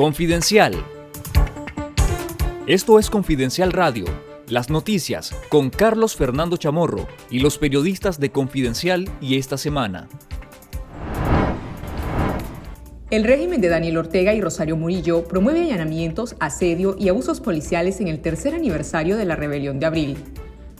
Confidencial. Esto es Confidencial Radio, las noticias con Carlos Fernando Chamorro y los periodistas de Confidencial y esta semana. El régimen de Daniel Ortega y Rosario Murillo promueve allanamientos, asedio y abusos policiales en el tercer aniversario de la rebelión de abril.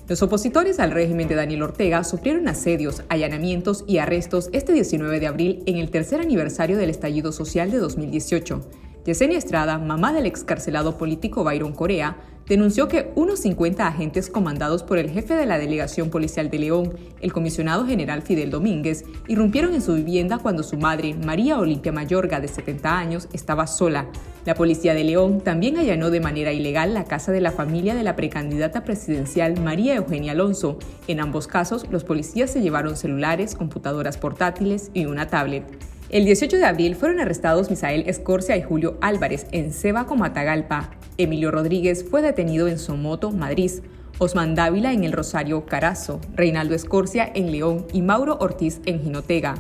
Los opositores al régimen de Daniel Ortega sufrieron asedios, allanamientos y arrestos este 19 de abril en el tercer aniversario del estallido social de 2018 Yesenia Estrada, mamá del excarcelado político Byron Corea, denunció que unos 50 agentes comandados por el jefe de la Delegación Policial de León, el comisionado general Fidel Domínguez, irrumpieron en su vivienda cuando su madre, María Olimpia Mayorga, de 70 años, estaba sola. La policía de León también allanó de manera ilegal la casa de la familia de la precandidata presidencial María Eugenia Alonso. En ambos casos, los policías se llevaron celulares, computadoras portátiles y una tablet. El 18 de abril fueron arrestados Misael Escorcia y Julio Álvarez en Cebaco, Matagalpa. Emilio Rodríguez fue detenido en Somoto, Madrid. Osman Dávila en el Rosario Carazo, Reinaldo Escorcia en León y Mauro Ortiz en Jinotega.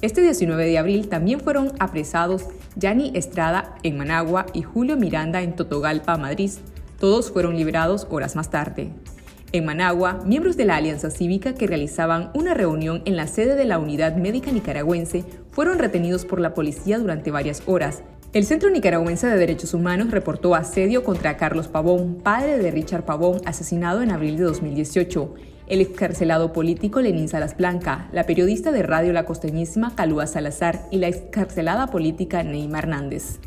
Este 19 de abril también fueron apresados Yani Estrada en Managua y Julio Miranda en Totogalpa, Madrid. Todos fueron liberados horas más tarde. En Managua, miembros de la Alianza Cívica que realizaban una reunión en la sede de la Unidad Médica Nicaragüense fueron retenidos por la policía durante varias horas. El Centro Nicaragüense de Derechos Humanos reportó asedio contra Carlos Pavón, padre de Richard Pavón, asesinado en abril de 2018. El excarcelado político Lenín Salas Blanca, la periodista de Radio La Costeñísima Calúa Salazar y la excarcelada política Neymar Hernández.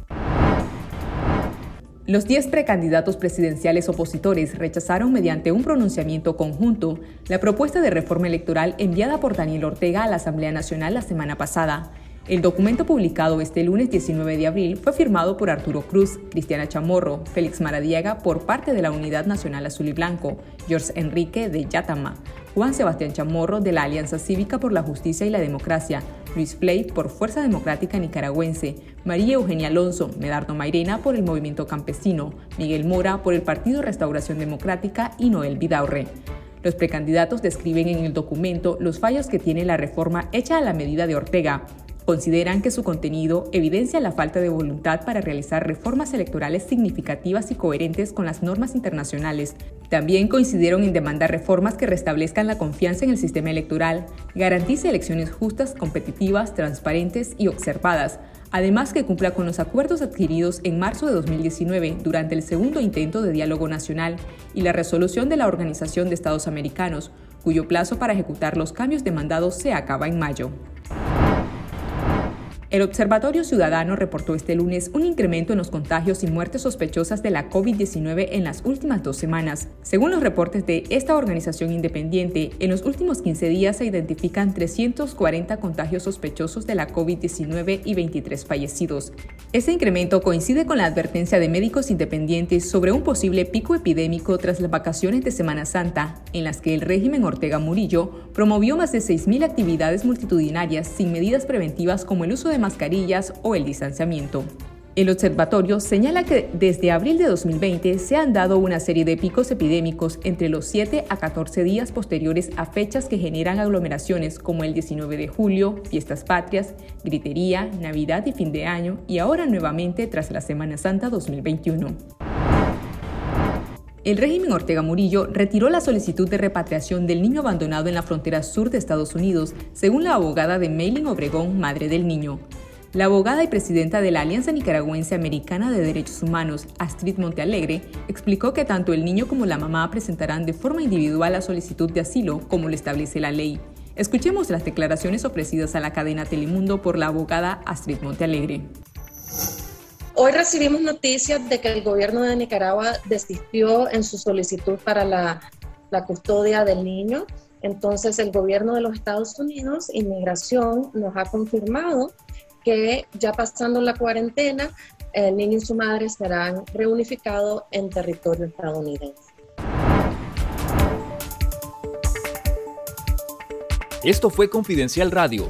Los 10 precandidatos presidenciales opositores rechazaron mediante un pronunciamiento conjunto la propuesta de reforma electoral enviada por Daniel Ortega a la Asamblea Nacional la semana pasada. El documento publicado este lunes 19 de abril fue firmado por Arturo Cruz, Cristiana Chamorro, Félix Maradiaga por parte de la Unidad Nacional Azul y Blanco, George Enrique de Yatama, Juan Sebastián Chamorro de la Alianza Cívica por la Justicia y la Democracia, Luis Flay por Fuerza Democrática Nicaragüense, María Eugenia Alonso, Medardo Mairena por el Movimiento Campesino, Miguel Mora por el Partido Restauración Democrática y Noel Vidaurre. Los precandidatos describen en el documento los fallos que tiene la reforma hecha a la medida de Ortega, Consideran que su contenido evidencia la falta de voluntad para realizar reformas electorales significativas y coherentes con las normas internacionales. También coincidieron en demandar reformas que restablezcan la confianza en el sistema electoral, garantice elecciones justas, competitivas, transparentes y observadas, además que cumpla con los acuerdos adquiridos en marzo de 2019 durante el segundo intento de diálogo nacional y la resolución de la Organización de Estados Americanos, cuyo plazo para ejecutar los cambios demandados se acaba en mayo. El Observatorio Ciudadano reportó este lunes un incremento en los contagios y muertes sospechosas de la COVID-19 en las últimas dos semanas. Según los reportes de esta organización independiente, en los últimos 15 días se identifican 340 contagios sospechosos de la COVID-19 y 23 fallecidos. Este incremento coincide con la advertencia de médicos independientes sobre un posible pico epidémico tras las vacaciones de Semana Santa, en las que el régimen Ortega Murillo promovió más de 6.000 actividades multitudinarias sin medidas preventivas como el uso de mascarillas o el distanciamiento. El observatorio señala que desde abril de 2020 se han dado una serie de picos epidémicos entre los 7 a 14 días posteriores a fechas que generan aglomeraciones como el 19 de julio, fiestas patrias, gritería, Navidad y fin de año y ahora nuevamente tras la Semana Santa 2021. El régimen Ortega Murillo retiró la solicitud de repatriación del niño abandonado en la frontera sur de Estados Unidos, según la abogada de Mailing Obregón, madre del niño. La abogada y presidenta de la Alianza Nicaragüense Americana de Derechos Humanos, Astrid Montealegre, explicó que tanto el niño como la mamá presentarán de forma individual la solicitud de asilo, como lo establece la ley. Escuchemos las declaraciones ofrecidas a la cadena Telemundo por la abogada Astrid Montealegre. Hoy recibimos noticias de que el gobierno de Nicaragua desistió en su solicitud para la, custodia del niño. Entonces el gobierno de los Estados Unidos, Inmigración, nos ha confirmado que ya pasando la cuarentena, el niño y su madre serán reunificados en territorio estadounidense. Esto fue Confidencial Radio,